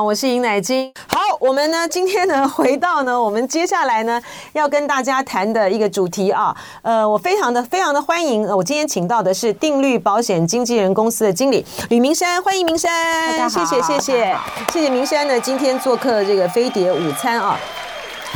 好，我是尹乃菁。好，我们呢今天呢回到呢我们接下来呢要跟大家谈的一个主题啊，呃，我非常的非常的欢迎，我今天请到的是定律保险经纪人公司的经理吕明山，欢迎明山，谢谢谢谢谢谢明山呢今天做客这个飞碟午餐啊。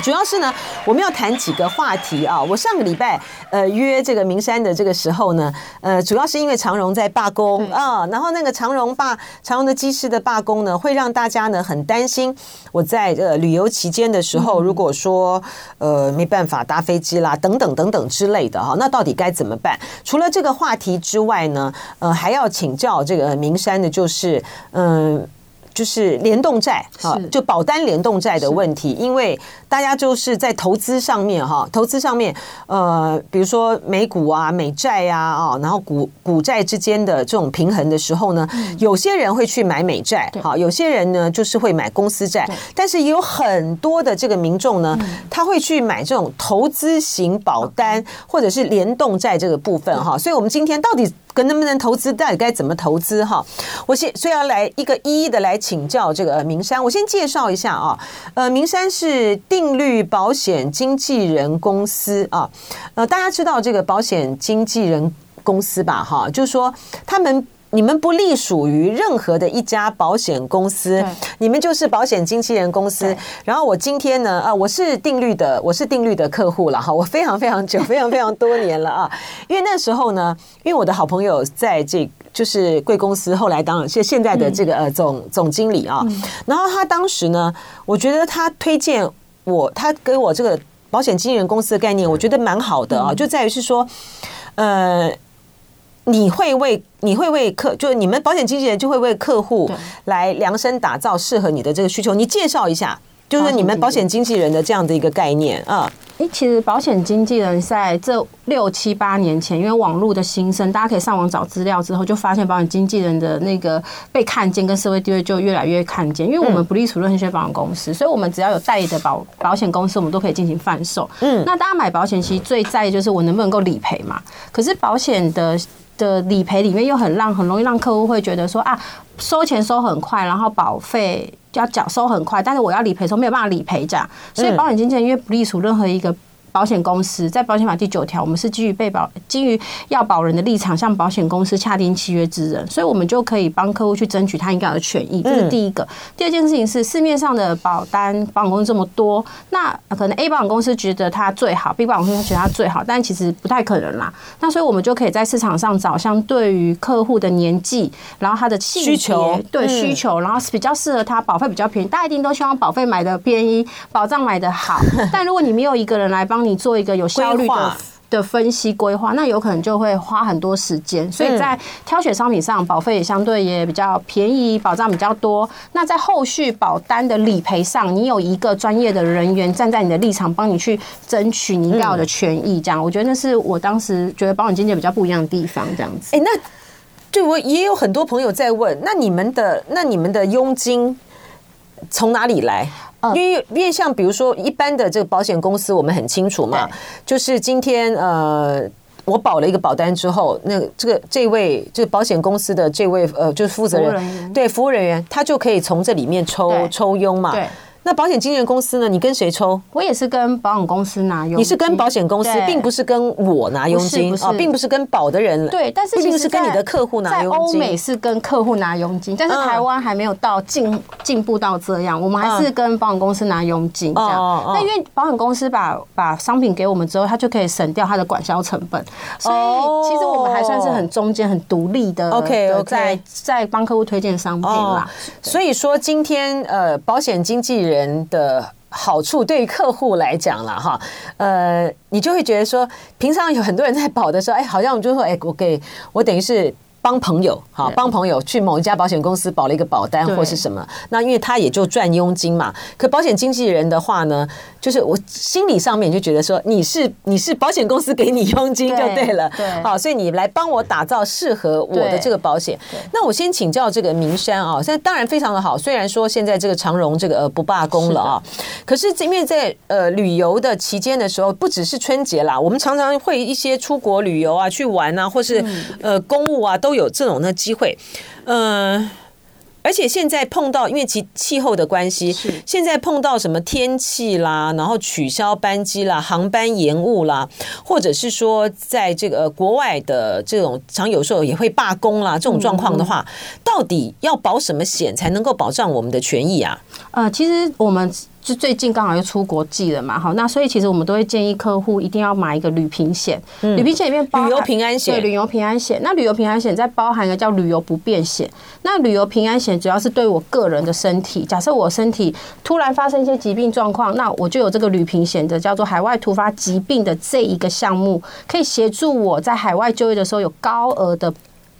主要是呢，我们要谈几个话题啊。我上个礼拜呃约这个明山的这个时候呢，呃，主要是因为长荣在罢工啊，然后那个长荣罢长荣的机师的罢工呢，会让大家呢很担心。我在呃旅游期间的时候，如果说呃没办法搭飞机啦，等等等等之类的哈，那到底该怎么办？除了这个话题之外呢，呃，还要请教这个明山的，就是嗯。就是联动债啊，就保单联动债的问题，因为大家就是在投资上面哈，投资上面呃，比如说美股啊、美债呀啊，然后股股债之间的这种平衡的时候呢，有些人会去买美债，好，有些人呢就是会买公司债，但是也有很多的这个民众呢，他会去买这种投资型保单。或者是联动债这个部分哈，所以我们今天到底。跟能不能投资，到底该怎么投资哈？我先所以要来一个一一的来请教这个明山。我先介绍一下啊，呃，明山是定律保险经纪人公司啊，呃，大家知道这个保险经纪人公司吧？哈，就是说他们。你们不隶属于任何的一家保险公司，你们就是保险经纪人公司。然后我今天呢，啊，我是定律的，我是定律的客户了哈，我非常非常久，非常非常多年了啊。因为那时候呢，因为我的好朋友在这，就是贵公司，后来当了现现在的这个呃总总经理啊。然后他当时呢，我觉得他推荐我，他给我这个保险经纪人公司的概念，我觉得蛮好的啊，就在于是说，呃。你会为你会为客，就是你们保险经纪人就会为客户来量身打造适合你的这个需求。你介绍一下，就是你们保险经纪人的这样的一个概念啊。诶，其实保险经纪人在这六七八年前，因为网络的兴盛，大家可以上网找资料之后，就发现保险经纪人的那个被看见跟社会地位就越来越看见。因为我们不隶属任何一些保险公司，所以我们只要有代理的保保险公司，我们都可以进行贩售。嗯，那大家买保险其实最在意就是我能不能够理赔嘛。可是保险的。的理赔里面又很让很容易让客户会觉得说啊，收钱收很快，然后保费要缴收很快，但是我要理赔的时候没有办法理赔这样，所以保险经纪人因为不隶属任何一个。保险公司在保险法第九条，我们是基于被保基于要保人的立场，向保险公司洽订契约之人，所以我们就可以帮客户去争取他应该有的权益。这是第一个。第二件事情是，市面上的保单保险公司这么多，那可能 A 保险公司觉得它最好，B 保险公司觉得它最好，但其实不太可能啦。那所以我们就可以在市场上找相对于客户的年纪，然后他的需求，对需求，然后比较适合他，保费比较便宜。大家一定都希望保费买的便宜，保障买的好。但如果你没有一个人来帮。你做一个有效率的的分析规划，那有可能就会花很多时间。所以在挑选商品上，保费也相对也比较便宜，保障比较多。那在后续保单的理赔上，你有一个专业的人员站在你的立场，帮你去争取你应该有的权益。这样，我觉得那是我当时觉得保险经纪比较不一样的地方。这样子，哎，那对我也有很多朋友在问，那你们的那你们的佣金从哪里来？因为因为像比如说一般的这个保险公司，我们很清楚嘛，就是今天呃，我保了一个保单之后，那这个这位就是保险公司的这位呃，就是负责人，对服务人员，他就可以从这里面抽抽佣嘛。那保险经纪人公司呢？你跟谁抽？我也是跟保险公司拿佣金。你是跟保险公司，并不是跟我拿佣金啊，并不是跟保的人。对，但是并不是跟你的客户拿佣金。在欧美是跟客户拿佣金，但是台湾还没有到进进步到这样，我们还是跟保险公司拿佣金这样。那因为保险公司把把商品给我们之后，他就可以省掉他的管销成本，所以其实我们还算是很中间、很独立的。OK OK，在在帮客户推荐商品啦。所以说今天呃，保险经纪人。人的好处对于客户来讲了哈，呃，你就会觉得说，平常有很多人在保的时候，哎，好像我就说，哎，我给我等于是。帮朋友，好帮朋友去某一家保险公司保了一个保单或是什么，那因为他也就赚佣金嘛。可保险经纪人的话呢，就是我心理上面就觉得说，你是你是保险公司给你佣金就对了，对，好，所以你来帮我打造适合我的这个保险。那我先请教这个明山啊，现在当然非常的好，虽然说现在这个长荣这个呃不罢工了啊，可是因为在呃旅游的期间的时候，不只是春节啦，我们常常会一些出国旅游啊，去玩啊，或是呃公务啊都。有这种的机会，嗯、呃，而且现在碰到因为其气候的关系，是现在碰到什么天气啦，然后取消班机啦，航班延误啦，或者是说在这个国外的这种，常有时候也会罢工啦，这种状况的话，到底要保什么险才能够保障我们的权益啊？呃，其实我们。就最近刚好又出国际了嘛，好，那所以其实我们都会建议客户一定要买一个旅平险。旅平险里面包旅游平安险，对，旅游平安险。那旅游平安险再包含一个叫旅游不便险。那旅游平安险主要是对我个人的身体，假设我身体突然发生一些疾病状况，那我就有这个旅平险的叫做海外突发疾病的这一个项目，可以协助我在海外就业的时候有高额的。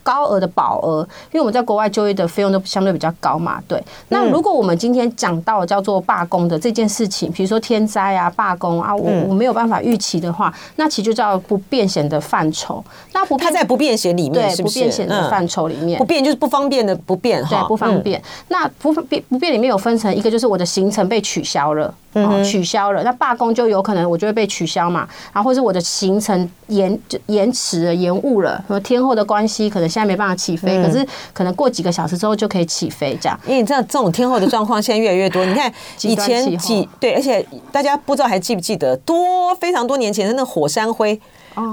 高额的保额，因为我们在国外就业的费用都相对比较高嘛，对。那如果我们今天讲到叫做罢工的这件事情，比如说天灾啊、罢工啊，我我没有办法预期的话，那其实就叫不便险的范畴。那不，它在不便险里面对不是？不便险的范畴里面，不便就是不方便的不变哈，对，不方便。那不便不便里面有分成一个，就是我的行程被取消了。嗯，取消了，那罢工就有可能我就会被取消嘛，然后或者我的行程延就延迟了、延误了，什么天后的关系，可能现在没办法起飞，可是可能过几个小时之后就可以起飞这样。因为你知道这种天候的状况现在越来越多，你看 以前几对，而且大家不知道还记不记得多非常多年前的那个火山灰，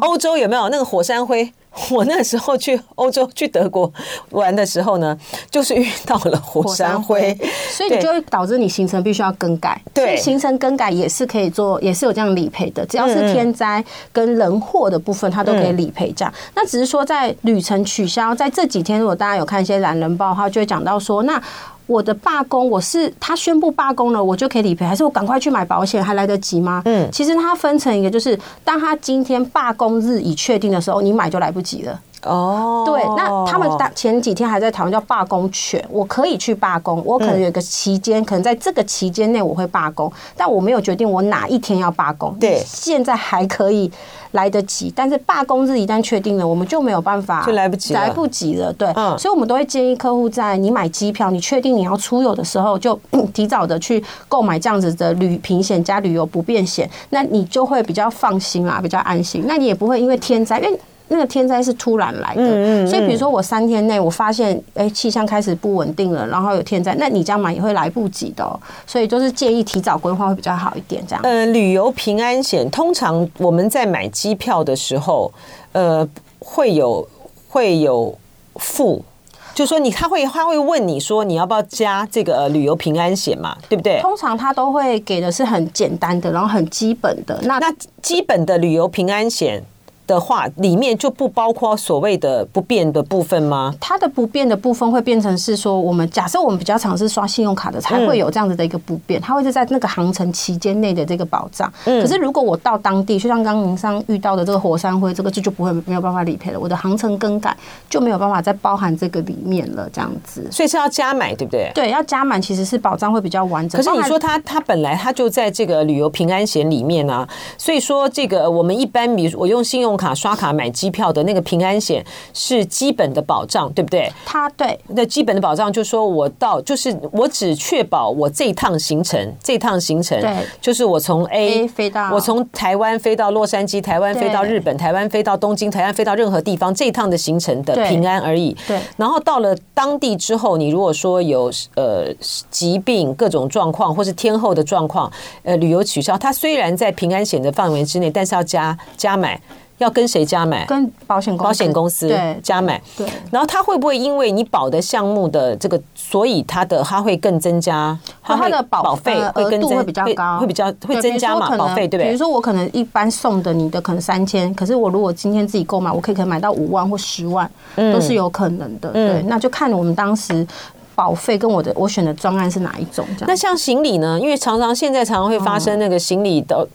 欧洲有没有那个火山灰？我那时候去欧洲去德国玩的时候呢，就是遇到了火山灰，所以你就会导致你行程必须要更改。对，行程更改也是可以做，也是有这样理赔的。只要是天灾跟人祸的部分，它都可以理赔。这样，那只是说在旅程取消，在这几天，如果大家有看一些懒人包的话，就会讲到说那。我的罢工，我是他宣布罢工了，我就可以理赔，还是我赶快去买保险还来得及吗？嗯，其实它分成一个，就是当他今天罢工日已确定的时候，你买就来不及了。哦，对，那他们前几天还在讨论叫罢工权，我可以去罢工，我可能有一个期间，可能在这个期间内我会罢工，但我没有决定我哪一天要罢工。对，现在还可以。来得及，但是罢工日一旦确定了，我们就没有办法，就来不及，来不及了。对，嗯，所以我们都会建议客户在你买机票，你确定你要出游的时候，就 提早的去购买这样子的旅平险加旅游不便险，那你就会比较放心啦，比较安心。那你也不会因为天灾，因为。那个天灾是突然来的，所以比如说我三天内我发现，哎，气象开始不稳定了，然后有天灾，那你这样买也会来不及的，所以就是建议提早规划会比较好一点，这样。呃，旅游平安险通常我们在买机票的时候，呃，会有会有付，就说你他会他会问你说你要不要加这个旅游平安险嘛，对不对？通常他都会给的是很简单的，然后很基本的。那那基本的旅游平安险。的话，里面就不包括所谓的不变的部分吗？它的不变的部分会变成是说，我们假设我们比较常是刷信用卡的，才会有这样子的一个不变，它会是在那个航程期间内的这个保障。可是如果我到当地，就像刚刚您上遇到的这个火山灰，这个就就不会没有办法理赔了。我的航程更改就没有办法再包含这个里面了，这样子。所以是要加买，对不对？对，要加满，其实是保障会比较完整。可是你说它它本来它就在这个旅游平安险里面啊，所以说这个我们一般比如我用信用卡刷卡买。机票的那个平安险是基本的保障，对不对？它对那基本的保障就是说，我到就是我只确保我这一趟行程，这趟行程对，就是我从 A, A 飞到，我从台湾飞到洛杉矶，台湾飞到日本，台湾飞到东京，台湾飞到任何地方，这一趟的行程的平安而已。对，然后到了当地之后，你如果说有呃疾病各种状况，或是天候的状况，呃旅游取消，它虽然在平安险的范围之内，但是要加加买。要跟谁加买？跟保险公保险公司对加买。对，然后他会不会因为你保的项目的这个，所以他的他会更增加？他的保费额度会比较高，会比较会增加嘛？保费对不对？比如说我可能一般送的你的可能三千，可是我如果今天自己购买，我可以可能买到五万或十万，都是有可能的。对，那就看我们当时保费跟我的我选的专案是哪一种。这样。那像行李呢？因为常常现在常常会发生那个行李的。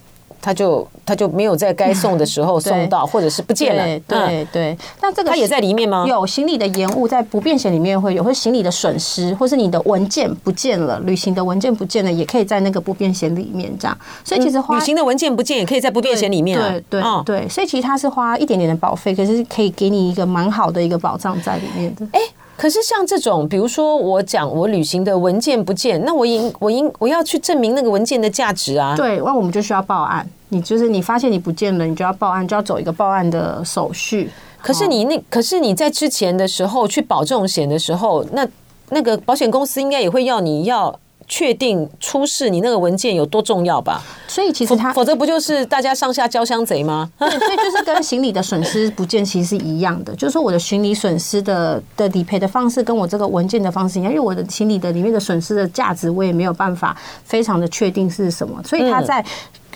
他就他就没有在该送的时候 送到，或者是不见了。对对对，那这个他也在里面吗？有行李的延误，在不便险里面会有，或行李的损失，或是你的文件不见了，旅行的文件不见了，也可以在那个不便险里面这样。所以其实花旅行的文件不见也可以在不便险里面。对对对，所以其实它是花一点点的保费，可是可以给你一个蛮好的一个保障在里面的。哎。可是像这种，比如说我讲我旅行的文件不见，那我应我应我要去证明那个文件的价值啊。对，那我们就需要报案。你就是你发现你不见了，你就要报案，就要走一个报案的手续。可是你那可是你在之前的时候去保这种险的时候，那那个保险公司应该也会要你要。确定出示你那个文件有多重要吧？所以其实他否则不就是大家上下交相贼吗？对，所以就是跟行李的损失不见其实是一样的，就是说我的行李损失的的理赔的方式跟我这个文件的方式一样，因为我的行李的里面的损失的价值我也没有办法非常的确定是什么，所以他在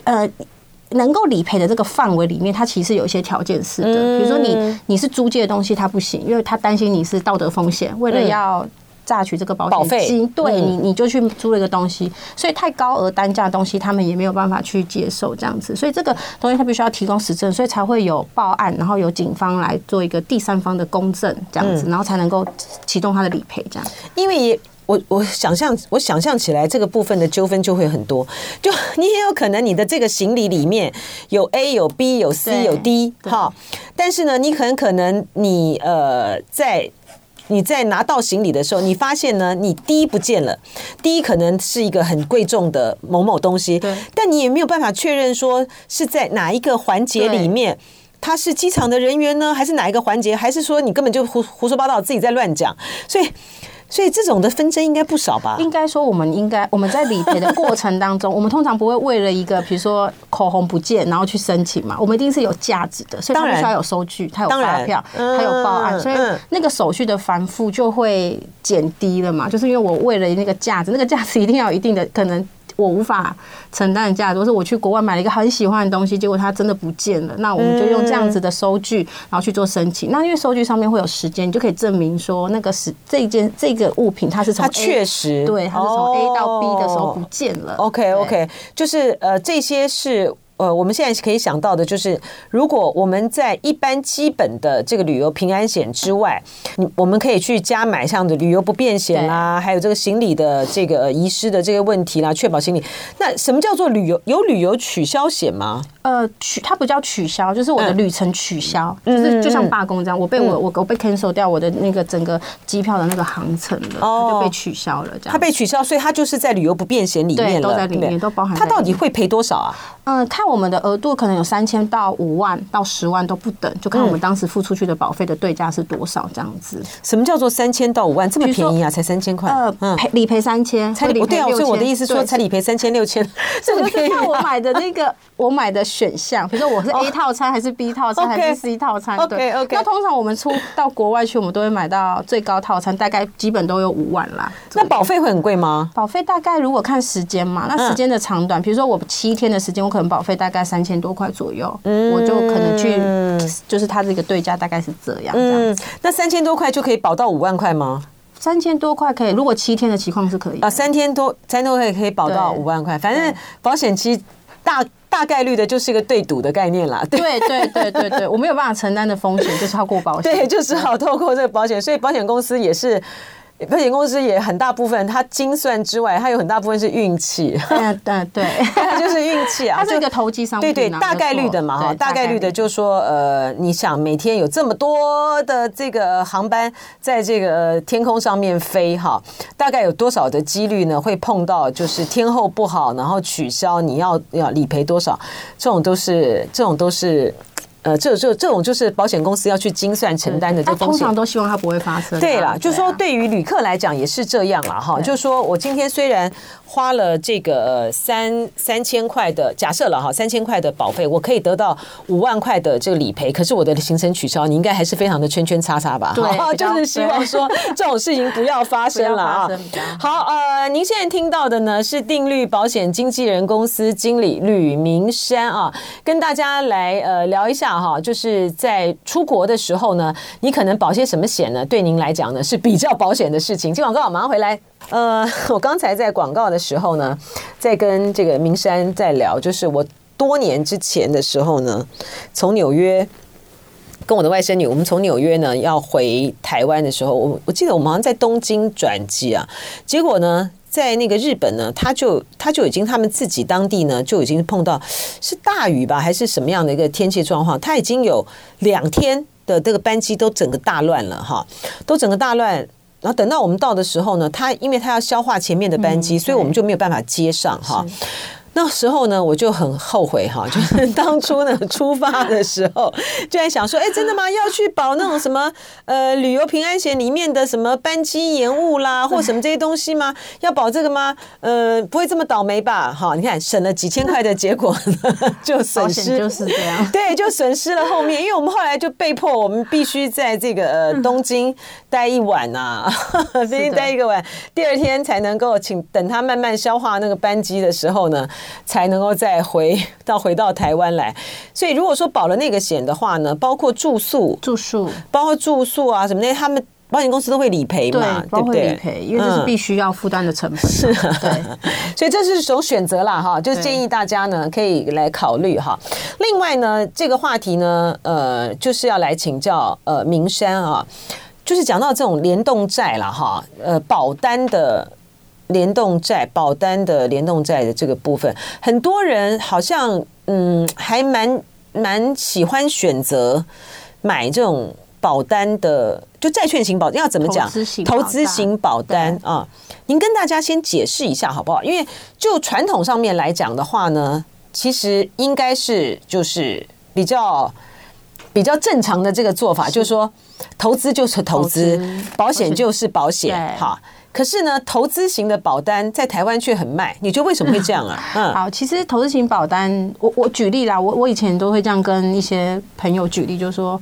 呃能够理赔的这个范围里面，它其实有一些条件式的，比如说你你是租借的东西，它不行，因为他担心你是道德风险，为了要。榨取这个保险金，对你，你就去租了一个东西，所以太高额单价的东西，他们也没有办法去接受这样子，所以这个东西他必须要提供实证，所以才会有报案，然后由警方来做一个第三方的公证这样子，然后才能够启动他的理赔这样。因为也我我想象我想象起来这个部分的纠纷就会很多，就你也有可能你的这个行李里面有 A 有 B 有 C 有 D 哈，但是呢，你很可能你呃在。你在拿到行李的时候，你发现呢，你第一不见了。第一可能是一个很贵重的某某东西，对，但你也没有办法确认说是在哪一个环节里面，他是机场的人员呢，还是哪一个环节，还是说你根本就胡胡说八道，自己在乱讲，所以。所以这种的纷争应该不少吧？应该说，我们应该我们在理赔的过程当中，我们通常不会为了一个比如说口红不见，然后去申请嘛。我们一定是有价值的，所以它必须要有收据，它有发票，它有报案，所以那个手续的繁复就会减低了嘛。就是因为我为了那个价值，那个价值一定要有一定的可能。我无法承担的价值，或是我去国外买了一个很喜欢的东西，结果它真的不见了，那我们就用这样子的收据，然后去做申请。那因为收据上面会有时间，你就可以证明说那个是这件这个物品它是从它确实对，它是从 A 到 B 的时候不见了。OK OK，就是呃这些是。呃，我们现在可以想到的就是，如果我们在一般基本的这个旅游平安险之外，你我们可以去加买像的旅游不便险啦，还有这个行李的这个遗失的这个问题啦，确保行李。那什么叫做旅游？有旅游取消险吗？呃，取它不叫取消，就是我的旅程取消，就是就像罢工这样，我被我我我被 cancel 掉我的那个整个机票的那个航程了，它就被取消了。这样它被取消，所以它就是在旅游不便险里面了，都在里面，都包含。它到底会赔多少啊？嗯，看我们的额度可能有三千到五万到十万都不等，就看我们当时付出去的保费的对价是多少这样子。什么叫做三千到五万这么便宜啊？才三千块？呃，赔理赔三千，才理赔六千。所以我的意思说，才理赔三千六千，这个 是看我买的那个我买的选项，比如说我是 A 套餐还是 B 套餐还是 C 套餐？对，OK。那通常我们出到国外去，我们都会买到最高套餐，大概基本都有五万啦。那保费会很贵吗？保费大概如果看时间嘛，那时间的长短，比如说我七天的时间，我可能保费大概三千多块左右，我就可能去，就是它这个对价大概是这样。嗯，那三千多块就可以保到五万块吗？三千多块可以，如果七天的情况是可以啊。三千多，三千多块可以保到五万块，反正保险期大大概率的就是一个对赌的概念啦。对对对对对，我没有办法承担的风险就是超过保险，对，就只好透过这个保险，所以保险公司也是。保险公司也很大部分，它精算之外，它有很大部分是运气。嗯，对对，就是运气啊。它是一个投机商品，对对，大概率的嘛哈，大概率的，就是说呃，你想每天有这么多的这个航班在这个天空上面飞哈，大概有多少的几率呢？会碰到就是天候不好，然后取消，你要要理赔多少？这种都是，这种都是。呃，这这这种就是保险公司要去精算承担的这风险，通常都希望它不会发生。对了，就是说对于旅客来讲也是这样了哈。就是说我今天虽然花了这个三三千块的假设了哈，三千块的保费，我可以得到五万块的这个理赔，可是我的行程取消，你应该还是非常的圈圈叉叉吧？对，就是希望说 这种事情不要发生了啊。好，呃，您现在听到的呢是定律保险经纪人公司经理吕明山啊，跟大家来呃聊一下。哈，就是在出国的时候呢，你可能保些什么险呢？对您来讲呢是比较保险的事情。进广告，马上回来。呃，我刚才在广告的时候呢，在跟这个明山在聊，就是我多年之前的时候呢，从纽约跟我的外甥女，我们从纽约呢要回台湾的时候，我我记得我们好像在东京转机啊，结果呢。在那个日本呢，他就他就已经他们自己当地呢就已经碰到是大雨吧，还是什么样的一个天气状况？他已经有两天的这个班机都整个大乱了哈，都整个大乱。然后等到我们到的时候呢，他因为他要消化前面的班机，所以我们就没有办法接上哈。那时候呢，我就很后悔哈，就是当初呢出发的时候就在想说，哎，真的吗？要去保那种什么呃旅游平安险里面的什么班机延误啦，或什么这些东西吗？要保这个吗？呃，不会这么倒霉吧？哈，你看省了几千块的结果呢，就损失就是这样，对，就损失了后面，因为我们后来就被迫我们必须在这个呃东京待一晚啊，必须待一个晚，第二天才能够请等他慢慢消化那个班机的时候呢。才能够再回 到回到台湾来，所以如果说保了那个险的话呢，包括住宿、住宿，包括住宿啊什么的，他们保险公司都会理赔嘛，对不对？理赔，因为这是必须要负担的成本。是，对，所以这是一种选择啦，哈，就建议大家呢可以来考虑哈。另外呢，这个话题呢，呃，就是要来请教呃明山啊，就是讲到这种联动债了哈，呃，保单的。联动债保单的联动债的这个部分，很多人好像嗯还蛮蛮喜欢选择买这种保单的，就债券型保单要怎么讲？投资型保单啊，您跟大家先解释一下好不好？因为就传统上面来讲的话呢，其实应该是就是比较比较正常的这个做法，就是说投资就是投资，保险就是保险，哈。可是呢，投资型的保单在台湾却很卖，你觉得为什么会这样啊？嗯，好，其实投资型保单，我我举例啦，我我以前都会这样跟一些朋友举例，就是说。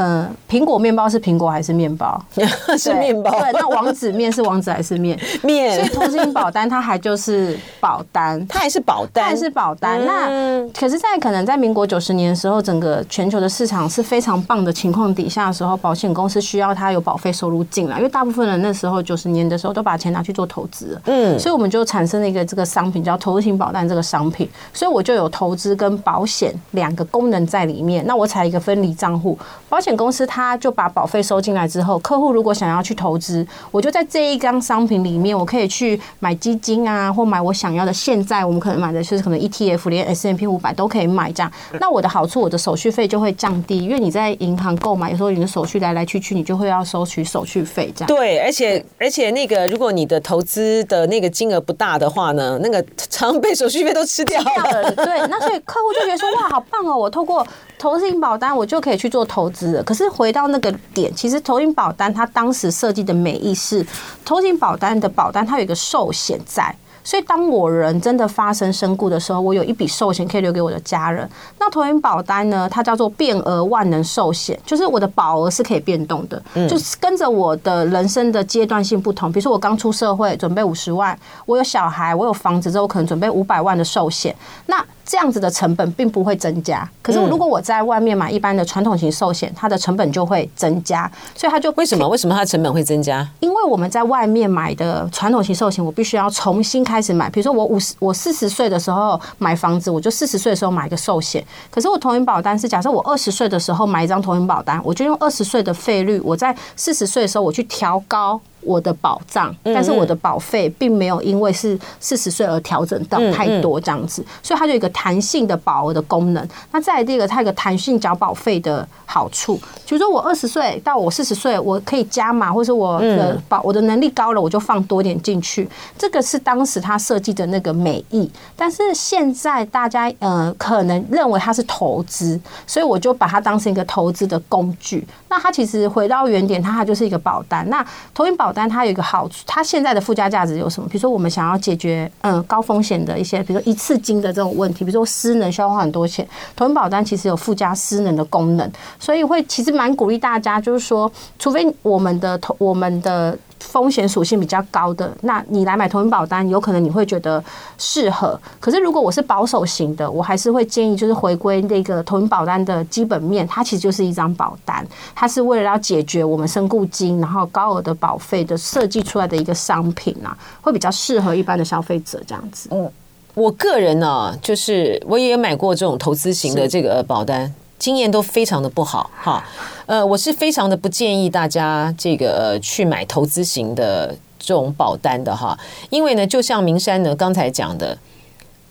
嗯，苹果面包是苹果还是面包？是面包。对，那王子面是王子还是面？面。所以投资型保单它还就是保单，它还是保单，它还是保单。那可是，在可能在民国九十年的时候，整个全球的市场是非常棒的情况底下的时候，保险公司需要它有保费收入进来，因为大部分人那时候九十年的时候都把钱拿去做投资。嗯。所以我们就产生了一个这个商品叫投资型保单这个商品，所以我就有投资跟保险两个功能在里面。那我采一个分离账户，保险。公司他就把保费收进来之后，客户如果想要去投资，我就在这一张商品里面，我可以去买基金啊，或买我想要的。现在我们可能买的就是可能 ETF，连 S M P 五百都可以买这样。那我的好处，我的手续费就会降低，因为你在银行购买，有时候你的手续来来去去，你就会要收取手续费这样。对，而且而且那个，如果你的投资的那个金额不大的话呢，那个常被手续费都吃掉了。对，那所以客户就觉得说，哇，好棒哦，我透过投资型保单，我就可以去做投资了。可是回到那个点，其实投资型保单它当时设计的美意是，投资型保单的保单它有一个寿险在。所以，当我人真的发生身故的时候，我有一笔寿险可以留给我的家人。那投资型保单呢？它叫做变额万能寿险，就是我的保额是可以变动的，就是跟着我的人生的阶段性不同。比如说，我刚出社会，准备五十万；我有小孩，我有房子之后，可能准备五百万的寿险。那这样子的成本并不会增加。可是，如果我在外面买一般的传统型寿险，它的成本就会增加。所以，它就为什么？为什么它的成本会增加？因为我们在外面买的传统型寿险，我必须要重新开始买，比如说我五十，我四十岁的时候买房子，我就四十岁的时候买一个寿险。可是我投银保单是，假设我二十岁的时候买一张投银保单，我就用二十岁的费率，我在四十岁的时候我去调高。我的保障，但是我的保费并没有因为是四十岁而调整到太多这样子，所以它就有一个弹性的保额的功能。那再来第二个，它有个弹性缴保费的好处，比如说我二十岁到我四十岁，我可以加码，或是我的保我的能力高了，我就放多点进去。这个是当时他设计的那个美意，但是现在大家呃可能认为它是投资，所以我就把它当成一个投资的工具。那它其实回到原点，它它就是一个保单。那投型保但它有一个好处，它现在的附加价值有什么？比如说，我们想要解决嗯高风险的一些，比如说一次金的这种问题，比如说失能需要花很多钱，投保单其实有附加失能的功能，所以会其实蛮鼓励大家，就是说，除非我们的投我们的。风险属性比较高的，那你来买投保单，有可能你会觉得适合。可是如果我是保守型的，我还是会建议就是回归那个投保单的基本面，它其实就是一张保单，它是为了要解决我们身故金，然后高额的保费的设计出来的一个商品啊，会比较适合一般的消费者这样子。嗯，我个人呢，就是我也买过这种投资型的这个保单。经验都非常的不好哈，呃，我是非常的不建议大家这个去买投资型的这种保单的哈，因为呢，就像明山呢刚才讲的，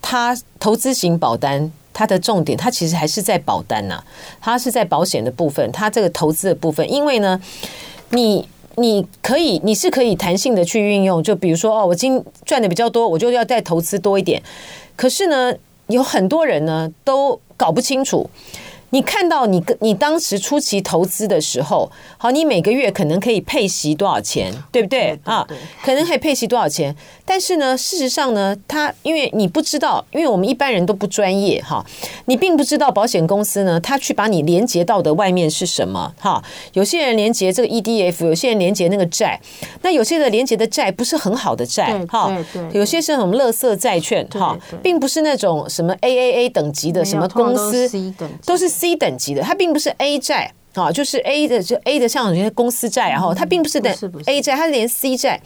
它投资型保单它的重点，它其实还是在保单呐，它是在保险的部分，它这个投资的部分，因为呢，你。你可以，你是可以弹性的去运用。就比如说，哦，我今赚的比较多，我就要再投资多一点。可是呢，有很多人呢都搞不清楚。你看到你跟你当时初期投资的时候，好，你每个月可能可以配息多少钱，对不对啊？可能可以配息多少钱？但是呢，事实上呢，他因为你不知道，因为我们一般人都不专业哈，你并不知道保险公司呢，他去把你连接到的外面是什么哈？有些人连接这个 EDF，有些人连接那个债，那有些的连接的债不是很好的债哈，有些是什么垃圾债券哈，并不是那种什么 AAA 等级的什么公司，都是。C 等级的，它并不是 A 债啊，就是 A 的，就 A 的像有些公司债，然后它并不是等 A 债，它是连 C 债，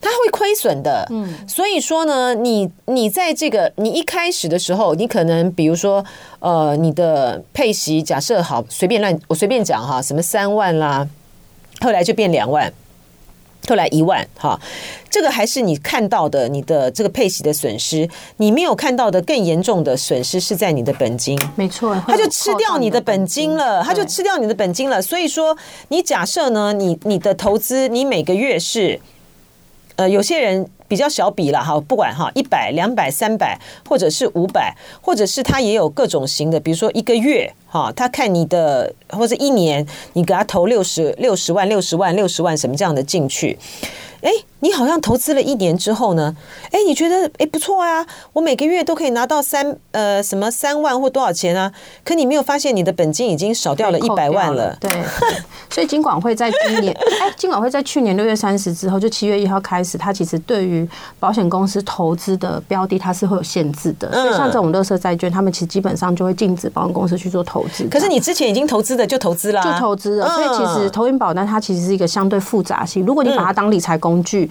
它会亏损的。嗯，所以说呢，你你在这个你一开始的时候，你可能比如说呃，你的配息假设好随便乱，我随便讲哈，什么三万啦，后来就变两万。后来一万，哈，这个还是你看到的，你的这个配息的损失，你没有看到的更严重的损失是在你的本金，没错，他就吃掉你的本金了，他就吃掉你的本金了。所以说，你假设呢，你你的投资，你每个月是，呃，有些人。比较小笔了哈，不管哈，一百、两百、三百，或者是五百，或者是他也有各种型的，比如说一个月哈，他看你的或者一年，你给他投六十六十万、六十万、六十万什么这样的进去。哎，你好像投资了一年之后呢，哎，你觉得哎不错啊，我每个月都可以拿到三呃什么三万或多少钱啊？可你没有发现你的本金已经少掉了一百万了？对，所以金管会在今年，哎，金管会在去年六月三十之后，就七月一号开始，它其实对于保险公司投资的标的，它是会有限制的。所以像这种垃圾债券，他们其实基本上就会禁止保险公司去做投资。可是你之前已经投资的就投资了，就投资了。所以其实投银保单它其实是一个相对复杂性。如果你把它当理财工具，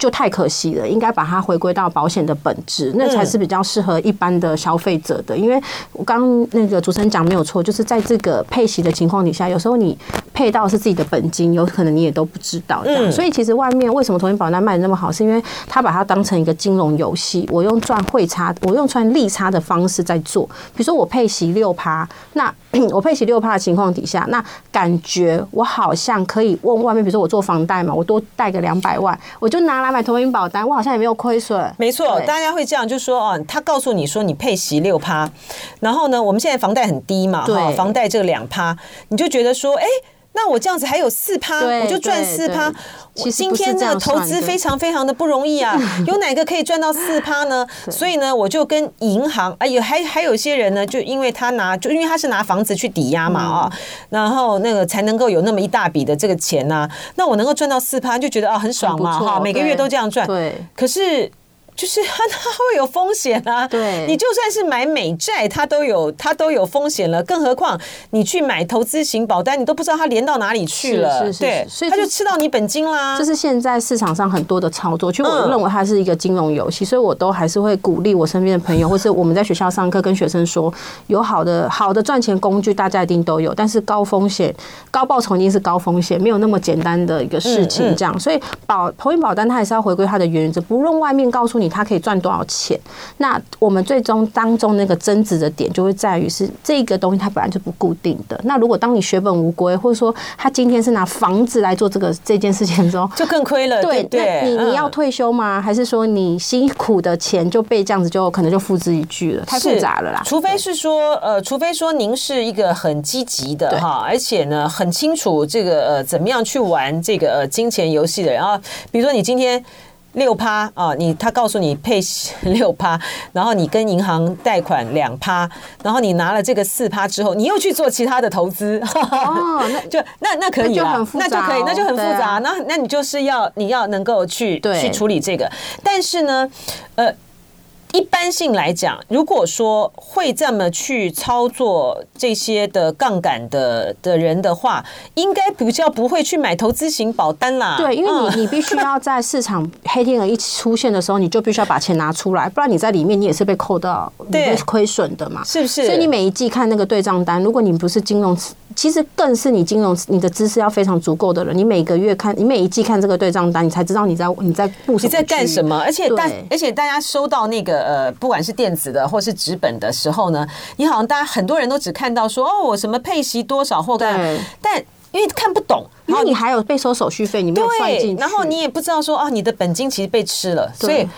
就太可惜了，应该把它回归到保险的本质，那才是比较适合一般的消费者的。因为我刚那个主持人讲没有错，就是在这个配息的情况底下，有时候你配到是自己的本金，有可能你也都不知道这样。所以其实外面为什么投银保单卖的那么好，是因为他把它当成一个金融游戏，我用赚汇差，我用赚利差的方式在做。比如说我配息六趴，那 我配息六趴的情况底下，那感觉我好像可以问外面，比如说我做房贷嘛，我多贷个两百万，我就拿来买投银保单，我好像也没有亏损。没错，大家会这样就说哦，他告诉你说你配息六趴，然后呢，我们现在房贷很低嘛，哈，房贷这个两趴，你就觉得说，哎。那我这样子还有四趴，我就赚四趴。我今天这个投资非常非常的不容易啊，有哪个可以赚到四趴呢？所以呢，我就跟银行，哎有，还还有些人呢，就因为他拿，就因为他是拿房子去抵押嘛啊，然后那个才能够有那么一大笔的这个钱呐。那我能够赚到四趴，就觉得啊很爽嘛哈，每个月都这样赚。对，可是。就是它，它会有风险啊！对，你就算是买美债，它都有它都有风险了，更何况你去买投资型保单，你都不知道它连到哪里去了。是是是，对，所以它就吃到你本金啦。这是现在市场上很多的操作，其实我认为它是一个金融游戏，所以我都还是会鼓励我身边的朋友，或是我们在学校上课跟学生说，有好的好的赚钱工具，大家一定都有，但是高风险高报酬一定是高风险，没有那么简单的一个事情。这样，所以保投银保单它还是要回归它的原则，不论外面告诉你。它可以赚多少钱？那我们最终当中那个争执的点就会在于是这个东西它本来就不固定的。那如果当你血本无归，或者说他今天是拿房子来做这个这件事情的时候，就更亏了。对对，你你要退休吗？还是说你辛苦的钱就被这样子就可能就付之一炬了？太复杂了啦。除非是说呃，除非说您是一个很积极的哈，而且呢很清楚这个呃怎么样去玩这个呃金钱游戏的人啊，比如说你今天。六趴啊，你他告诉你配六趴，然后你跟银行贷款两趴，然后你拿了这个四趴之后，你又去做其他的投资，哦，那就那那可以了，那就可以，那就很复杂，那那你就是要你要能够去去处理这个，但是呢，呃。一般性来讲，如果说会这么去操作这些的杠杆的的人的话，应该比较不会去买投资型保单啦。对，因为你你必须要在市场黑天鹅一出现的时候，你就必须要把钱拿出来，不然你在里面你也是被扣到，你会亏损的嘛，是不是？所以你每一季看那个对账单，如果你不是金融，其实更是你金融你的知识要非常足够的人，你每个月看，你每一季看这个对账单，你才知道你在你在布你在干什么，而且大而且大家收到那个。呃，不管是电子的或是纸本的时候呢，你好像大家很多人都只看到说哦，我什么配息多少或干，但因为看不懂，然后你还有被收手续费，你没有算进去，然后你也不知道说哦，你的本金其实被吃了。所以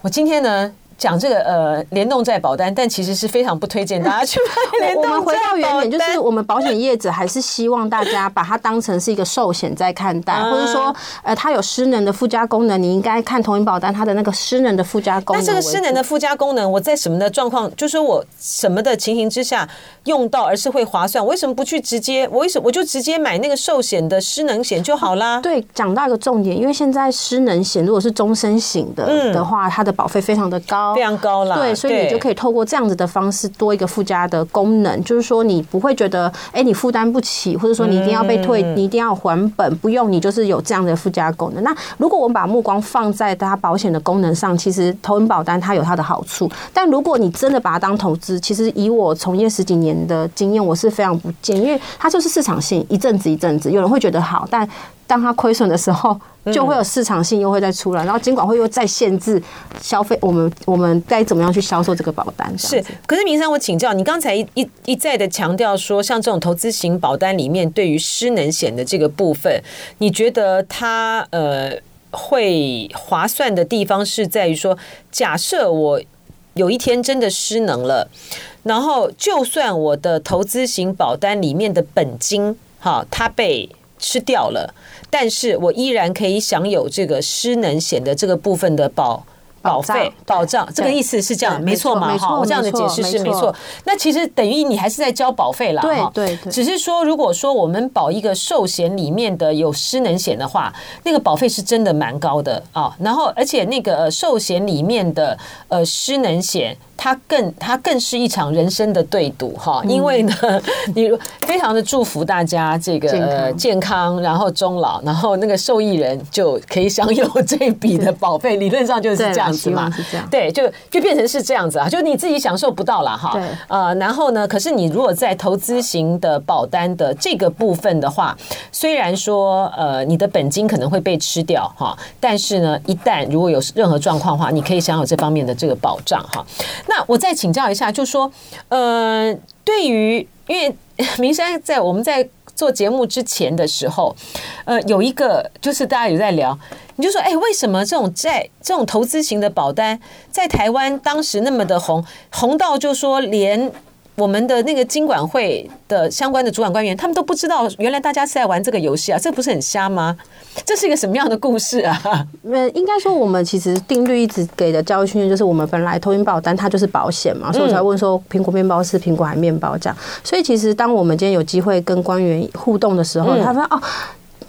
我今天呢。讲这个呃联动在保单，但其实是非常不推荐大家去买联动债保单。我们回到原点，就是我们保险业者还是希望大家把它当成是一个寿险在看待，或者说呃它有失能的附加功能，你应该看投影保单它的那个失能的附加功能。那这个失能的附加功能，我在什么的状况，就是说我什么的情形之下用到，而是会划算？我为什么不去直接？我为什么我就直接买那个寿险的失能险就好啦？对，讲到一个重点，因为现在失能险如果是终身型的的话，它的保费非常的高。非常高了，对，所以你就可以透过这样子的方式多一个附加的功能，就是说你不会觉得，哎，你负担不起，或者说你一定要被退，你一定要还本，不用，你就是有这样的附加功能。那如果我们把目光放在它保险的功能上，其实投影保单它有它的好处，但如果你真的把它当投资，其实以我从业十几年的经验，我是非常不建议，因为它就是市场性，一阵子一阵子，有人会觉得好，但当它亏损的时候。就会有市场性又会再出来，然后监管会又再限制消费，我们我们该怎么样去销售这个保单？是，可是明山，我请教你，刚才一一一再的强调说，像这种投资型保单里面，对于失能险的这个部分，你觉得它呃会划算的地方是在于说，假设我有一天真的失能了，然后就算我的投资型保单里面的本金哈，它被吃掉了。但是我依然可以享有这个失能险的这个部分的保保费保障，这个意思是这样，没错嘛？哈，我这样的解释是没错。那其实等于你还是在交保费了，哈。对对。只是说，如果说我们保一个寿险里面的有失能险的话，那个保费是真的蛮高的啊。然后，而且那个寿险里面的呃失能险。它更，它更是一场人生的对赌哈，因为呢，你非常的祝福大家这个呃健康，然后终老，然后那个受益人就可以享有这笔的保费，理论上就是这样子嘛，对，就就变成是这样子啊，就你自己享受不到了哈，呃，然后呢，可是你如果在投资型的保单的这个部分的话，虽然说呃你的本金可能会被吃掉哈，但是呢，一旦如果有任何状况的话，你可以享有这方面的这个保障哈。那我再请教一下，就说，呃，对于因为 明山在我们在做节目之前的时候，呃，有一个就是大家有在聊，你就说，哎，为什么这种债这种投资型的保单在台湾当时那么的红，红到就说连。我们的那个经管会的相关的主管官员，他们都不知道原来大家是在玩这个游戏啊，这不是很瞎吗？这是一个什么样的故事啊？呃，应该说我们其实定律一直给的教育训练就是，我们本来投影保单它就是保险嘛，所以我才问说苹果面包是苹果还是面包这样。所以其实当我们今天有机会跟官员互动的时候，他说哦。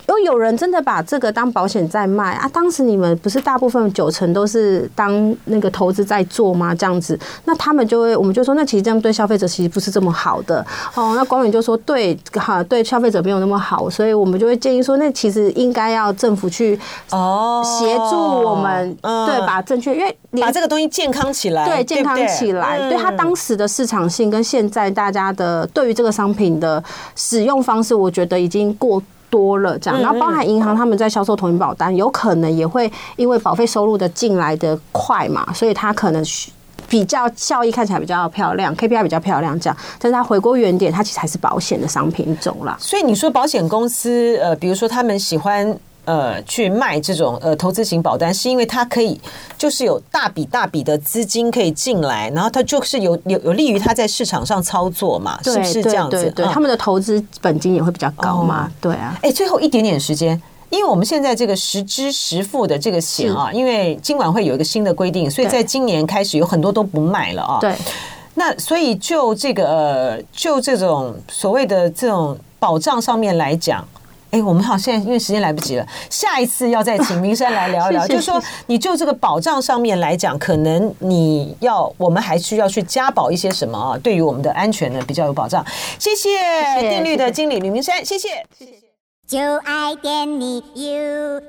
因为有人真的把这个当保险在卖啊！当时你们不是大部分九成都是当那个投资在做吗？这样子，那他们就会，我们就说，那其实这样对消费者其实不是这么好的哦。那官员就说，对，哈，对消费者没有那么好，所以我们就会建议说，那其实应该要政府去哦协助我们，对，把正确，因为你把这个东西健康起来，对，健康起来，对它当时的市场性跟现在大家的对于这个商品的使用方式，我觉得已经过。多了这样，然后包含银行他们在销售同一保单，有可能也会因为保费收入的进来的快嘛，所以它可能比较效益看起来比较漂亮，KPI 比较漂亮这样，但是它回归原点，它其实还是保险的商品种啦。所以你说保险公司呃，比如说他们喜欢。呃，去卖这种呃投资型保单，是因为它可以就是有大笔大笔的资金可以进来，然后它就是有有有利于它在市场上操作嘛，是不是这样子？对，对，他们的投资本金也会比较高嘛，对啊。哎，最后一点点时间，因为我们现在这个实支实付的这个险啊，因为今晚会有一个新的规定，所以在今年开始有很多都不卖了啊。对，那所以就这个呃，就这种所谓的这种保障上面来讲。哎，我们好，现在因为时间来不及了，下一次要再请明山来聊一聊，就是说，你就这个保障上面来讲，可能你要，我们还需要去加保一些什么啊？对于我们的安全呢，比较有保障。谢谢定律的经理吕明山，谢谢，谢谢。就爱点你 U。